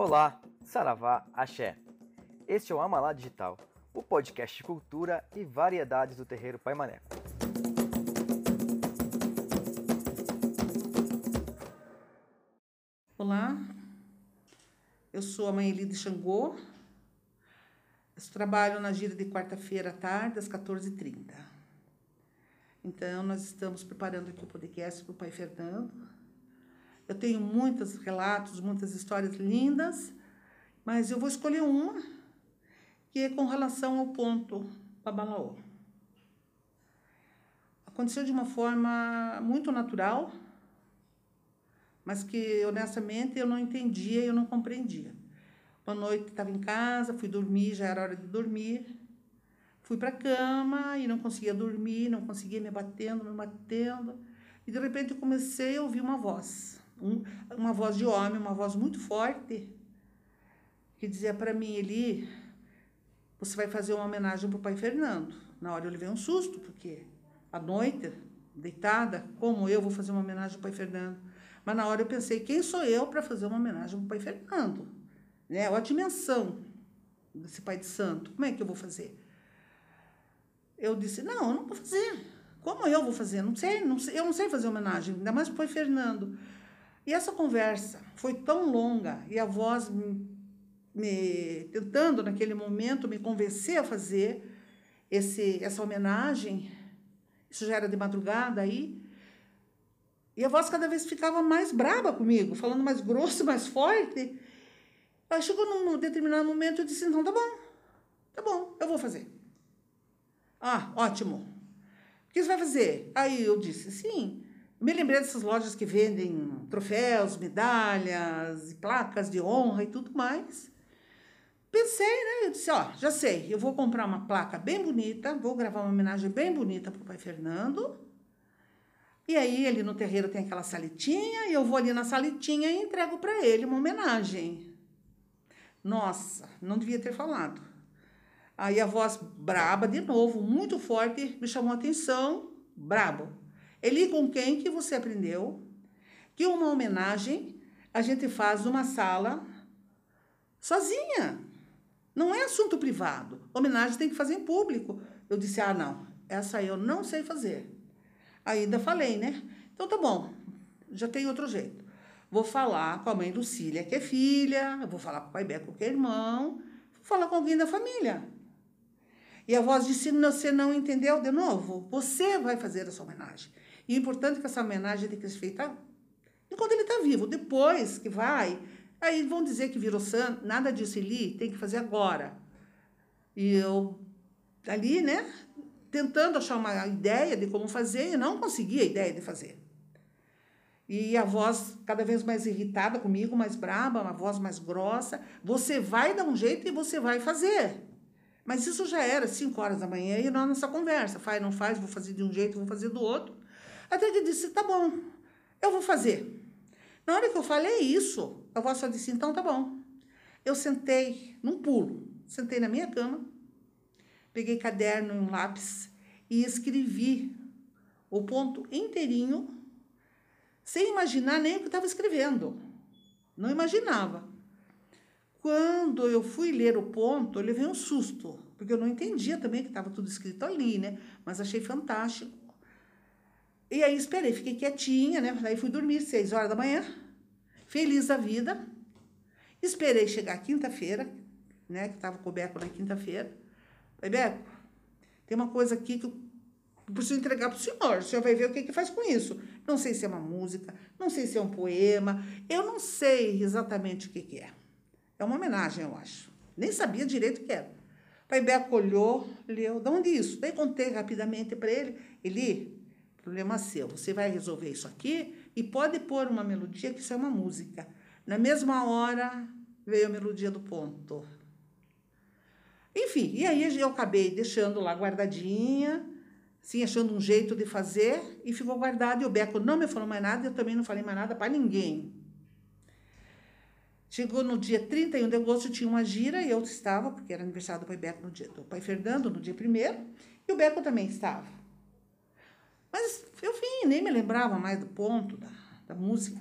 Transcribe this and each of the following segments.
Olá, Saravá, Axé. Este é o Amalá Digital, o podcast de cultura e variedades do terreiro Pai Maneco. Olá, eu sou a mãe Elide Xangô. Eu trabalho na gira de quarta-feira à tarde, às 14h30. Então, nós estamos preparando aqui o podcast para o pai Fernando. Eu tenho muitos relatos, muitas histórias lindas, mas eu vou escolher uma que é com relação ao ponto Babalaô. Aconteceu de uma forma muito natural, mas que honestamente eu não entendia, eu não compreendia. Uma noite estava em casa, fui dormir, já era hora de dormir. Fui para a cama e não conseguia dormir, não conseguia me batendo, me batendo. E de repente comecei a ouvir uma voz, um, uma voz de homem, uma voz muito forte, que dizia para mim, Eli, você vai fazer uma homenagem para o pai Fernando. Na hora eu levei um susto, porque à noite, deitada, como eu vou fazer uma homenagem ao pai Fernando? Mas na hora eu pensei, quem sou eu para fazer uma homenagem ao pai Fernando? Né? Olha a dimensão desse pai de santo. Como é que eu vou fazer? Eu disse, não, eu não vou fazer. Como eu vou fazer? Não sei, não sei, eu não sei fazer homenagem, ainda mais para o Fernando. E essa conversa foi tão longa e a voz me, me tentando naquele momento me convencer a fazer esse essa homenagem. Isso já era de madrugada aí. E a voz cada vez ficava mais braba comigo, falando mais grosso, mais forte. Aí chegou num determinado momento eu disse: então tá bom, tá bom, eu vou fazer. Ah, ótimo. O que você vai fazer? Aí eu disse: sim. Me lembrei dessas lojas que vendem troféus, medalhas, placas de honra e tudo mais. Pensei, né? Eu disse: ó, já sei, eu vou comprar uma placa bem bonita, vou gravar uma homenagem bem bonita para o pai Fernando. E aí, ali no terreiro tem aquela salitinha, e eu vou ali na salitinha e entrego para ele uma homenagem. Nossa, não devia ter falado. Aí a voz braba de novo, muito forte, me chamou a atenção, brabo. Eli, com quem que você aprendeu que uma homenagem a gente faz numa sala sozinha? Não é assunto privado. Homenagem tem que fazer em público. Eu disse: "Ah, não. Essa eu não sei fazer". Ainda falei, né? Então tá bom. Já tem outro jeito. Vou falar com a mãe Lucília, que é filha, vou falar com o pai Beco, que é irmão, vou falar com alguém da família. E a voz disse: Você não entendeu de novo? Você vai fazer essa homenagem. E é importante que essa homenagem tenha que ser feita enquanto ele está vivo. Depois que vai, aí vão dizer que virou santo. Nada disso, Eli, tem que fazer agora. E eu, ali, né, tentando achar uma ideia de como fazer, e não conseguia a ideia de fazer. E a voz cada vez mais irritada comigo, mais braba, uma voz mais grossa. Você vai dar um jeito e você vai fazer. Mas isso já era 5 horas da manhã e nós nessa conversa. Faz, não faz, vou fazer de um jeito, vou fazer do outro. Até que disse, tá bom, eu vou fazer. Na hora que eu falei isso, a voz só disse, então tá bom. Eu sentei num pulo, sentei na minha cama, peguei caderno e um lápis e escrevi o ponto inteirinho, sem imaginar nem o que estava escrevendo. Não imaginava. Quando eu fui ler o ponto, eu levei um susto, porque eu não entendia também que estava tudo escrito ali, né? Mas achei fantástico. E aí esperei, fiquei quietinha, né? Daí fui dormir seis horas da manhã, feliz da vida. Esperei chegar quinta-feira, né? Que estava com o Beco na quinta-feira. Falei, Beco, tem uma coisa aqui que eu preciso entregar para o senhor. O senhor vai ver o que, que faz com isso. Não sei se é uma música, não sei se é um poema, eu não sei exatamente o que, que é. É uma homenagem, eu acho. Nem sabia direito o que era. Pai Beco olhou, leu, de onde isso? Daí contei rapidamente para ele. Ele, problema seu, você vai resolver isso aqui e pode pôr uma melodia, que isso é uma música. Na mesma hora veio a melodia do ponto. Enfim, e aí eu acabei deixando lá guardadinha, assim, achando um jeito de fazer, e ficou guardado. E o Beco não me falou mais nada, eu também não falei mais nada para ninguém. Chegou no dia 31 de agosto, tinha uma gira e eu estava, porque era aniversário do pai Beco no dia do pai Fernando, no dia primeiro, e o Beco também estava. Mas eu vim, nem me lembrava mais do ponto da, da música.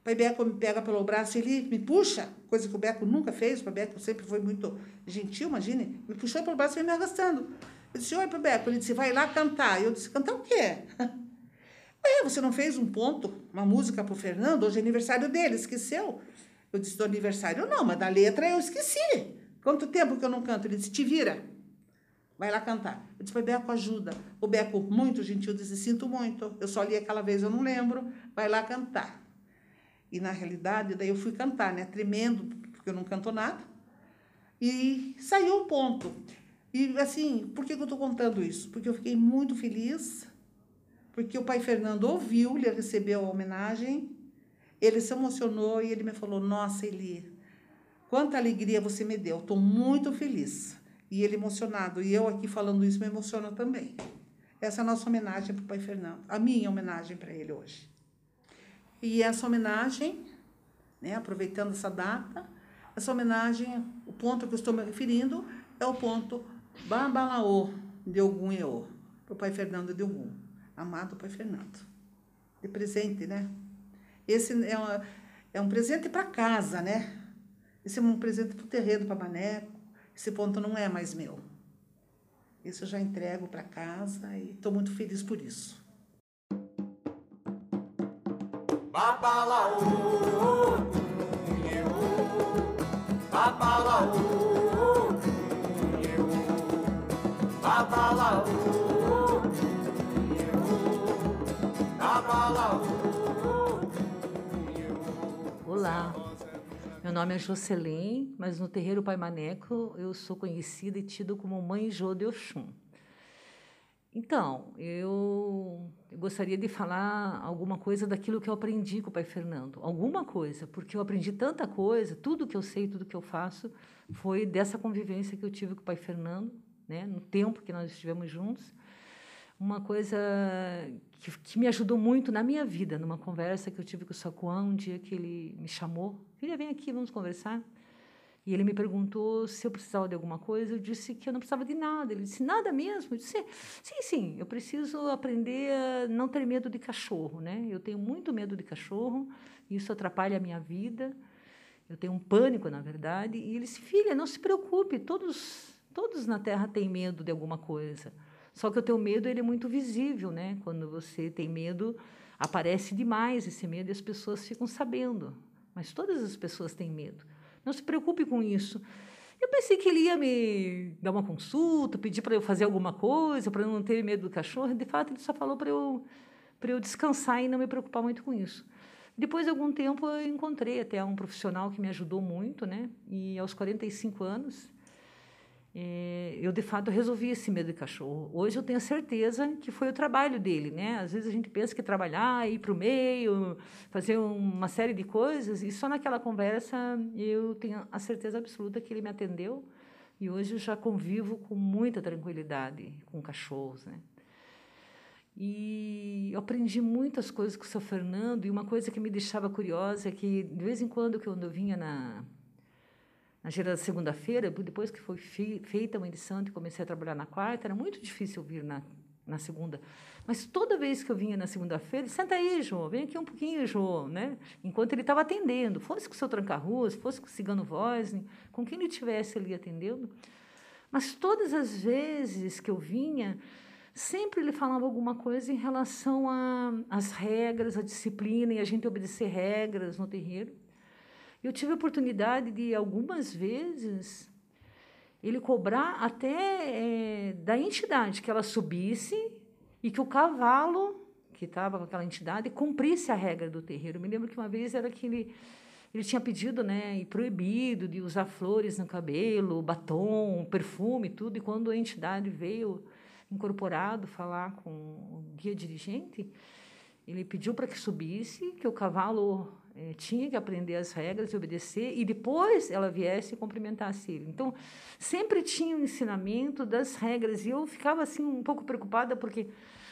O pai Beco me pega pelo braço, ele me puxa, coisa que o Beco nunca fez, o pai Beco sempre foi muito gentil, imagine, me puxou pelo braço e me arrastando. Eu disse, oi, pai Beco, ele disse, vai lá cantar. Eu disse, cantar o quê? Ué, você não fez um ponto, uma música para o Fernando? Hoje é aniversário dele, esqueceu? Eu disse, do aniversário não, mas da letra eu esqueci. Quanto tempo que eu não canto? Ele disse, te vira. Vai lá cantar. Eu disse, Beco, ajuda. O Beco, muito gentil, disse, sinto muito. Eu só li aquela vez, eu não lembro. Vai lá cantar. E, na realidade, daí eu fui cantar, né? Tremendo, porque eu não canto nada. E saiu o ponto. E, assim, por que, eu estou contando isso? Porque eu fiquei muito feliz, porque o pai Fernando ouviu, ele recebeu a homenagem, ele se emocionou e ele me falou, nossa, Eli, quanta alegria você me deu. Estou muito feliz e ele emocionado. E eu aqui falando isso me emociona também. Essa é a nossa homenagem para o pai Fernando, a minha homenagem para ele hoje. E essa homenagem, né, aproveitando essa data, essa homenagem, o ponto que eu estou me referindo é o ponto Babalaô de Ogum Eô, para o pai Fernando de Ogum, amado pai Fernando. De presente, né? Esse é, uma, é um presente para casa, né? Esse é um presente para o terreno, para Maneco, esse ponto não é mais meu. Isso eu já entrego para casa e estou muito feliz por isso. Babalaô, babalaô, babalaô, Olá, meu nome é Jocelyn, mas no terreiro Pai Maneco eu sou conhecida e tida como Mãe Jô de Oxum. Então, eu, eu gostaria de falar alguma coisa daquilo que eu aprendi com o Pai Fernando. Alguma coisa, porque eu aprendi tanta coisa, tudo que eu sei, tudo que eu faço, foi dessa convivência que eu tive com o Pai Fernando, né, no tempo que nós estivemos juntos. Uma coisa que, que me ajudou muito na minha vida, numa conversa que eu tive com o Sacuã, um dia que ele me chamou Filha, vem aqui, vamos conversar. E ele me perguntou se eu precisava de alguma coisa. Eu disse que eu não precisava de nada. Ele disse, nada mesmo? Eu disse, sim, sim, eu preciso aprender a não ter medo de cachorro. Né? Eu tenho muito medo de cachorro, isso atrapalha a minha vida. Eu tenho um pânico, na verdade. E ele disse, filha, não se preocupe, todos, todos na Terra têm medo de alguma coisa. Só que o teu medo ele é muito visível, né? Quando você tem medo, aparece demais esse medo e as pessoas ficam sabendo. Mas todas as pessoas têm medo. Não se preocupe com isso. Eu pensei que ele ia me dar uma consulta, pedir para eu fazer alguma coisa, para eu não ter medo do cachorro. De fato, ele só falou para eu, eu descansar e não me preocupar muito com isso. Depois de algum tempo, eu encontrei até um profissional que me ajudou muito, né? E aos 45 anos, é, eu de fato resolvi esse medo de cachorro. Hoje eu tenho certeza que foi o trabalho dele, né? Às vezes a gente pensa que trabalhar, ir para o meio, fazer uma série de coisas, e só naquela conversa eu tenho a certeza absoluta que ele me atendeu e hoje eu já convivo com muita tranquilidade com cachorros, né? E eu aprendi muitas coisas com o seu Fernando e uma coisa que me deixava curiosa é que de vez em quando quando eu vinha na na gira da segunda-feira, depois que foi feita uma edição e comecei a trabalhar na quarta, era muito difícil vir na, na segunda. Mas toda vez que eu vinha na segunda-feira, senta aí, João, vem aqui um pouquinho, João, né? Enquanto ele estava atendendo, fosse com o seu tranca-ruas, fosse com o cigano Vosne, com quem ele estivesse ali atendendo. Mas todas as vezes que eu vinha, sempre ele falava alguma coisa em relação às regras, à disciplina e a gente obedecer regras no terreiro. Eu tive a oportunidade de, algumas vezes, ele cobrar até é, da entidade que ela subisse e que o cavalo que estava com aquela entidade cumprisse a regra do terreiro. Me lembro que uma vez era que ele, ele tinha pedido né, e proibido de usar flores no cabelo, batom, perfume, tudo, e quando a entidade veio incorporado falar com o guia dirigente, ele pediu para que subisse, que o cavalo é, tinha que aprender as regras e obedecer, e depois ela viesse e cumprimentasse ele. Então, sempre tinha o um ensinamento das regras, e eu ficava assim um pouco preocupada, porque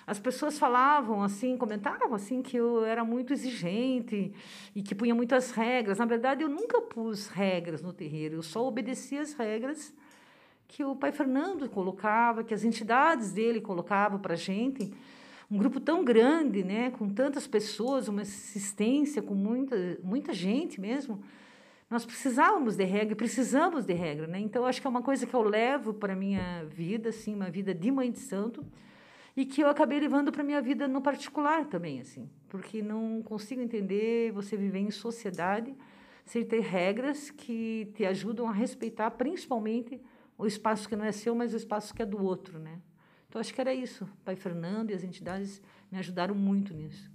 as pessoas falavam assim, comentavam assim, que eu era muito exigente e que punha muitas regras. Na verdade, eu nunca pus regras no terreiro, eu só obedecia as regras que o pai Fernando colocava, que as entidades dele colocavam para a gente um grupo tão grande, né, com tantas pessoas, uma assistência com muita, muita gente mesmo, nós precisávamos de regra, precisamos de regra, né? Então acho que é uma coisa que eu levo para minha vida, assim, uma vida de mãe de santo, e que eu acabei levando para minha vida no particular também, assim, porque não consigo entender você viver em sociedade sem ter regras que te ajudam a respeitar, principalmente o espaço que não é seu, mas o espaço que é do outro, né? Então acho que era isso. O pai Fernando e as entidades me ajudaram muito nisso.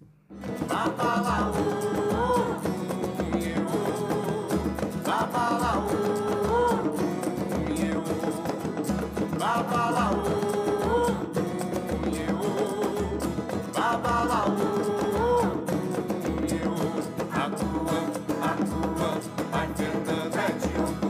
Diogo.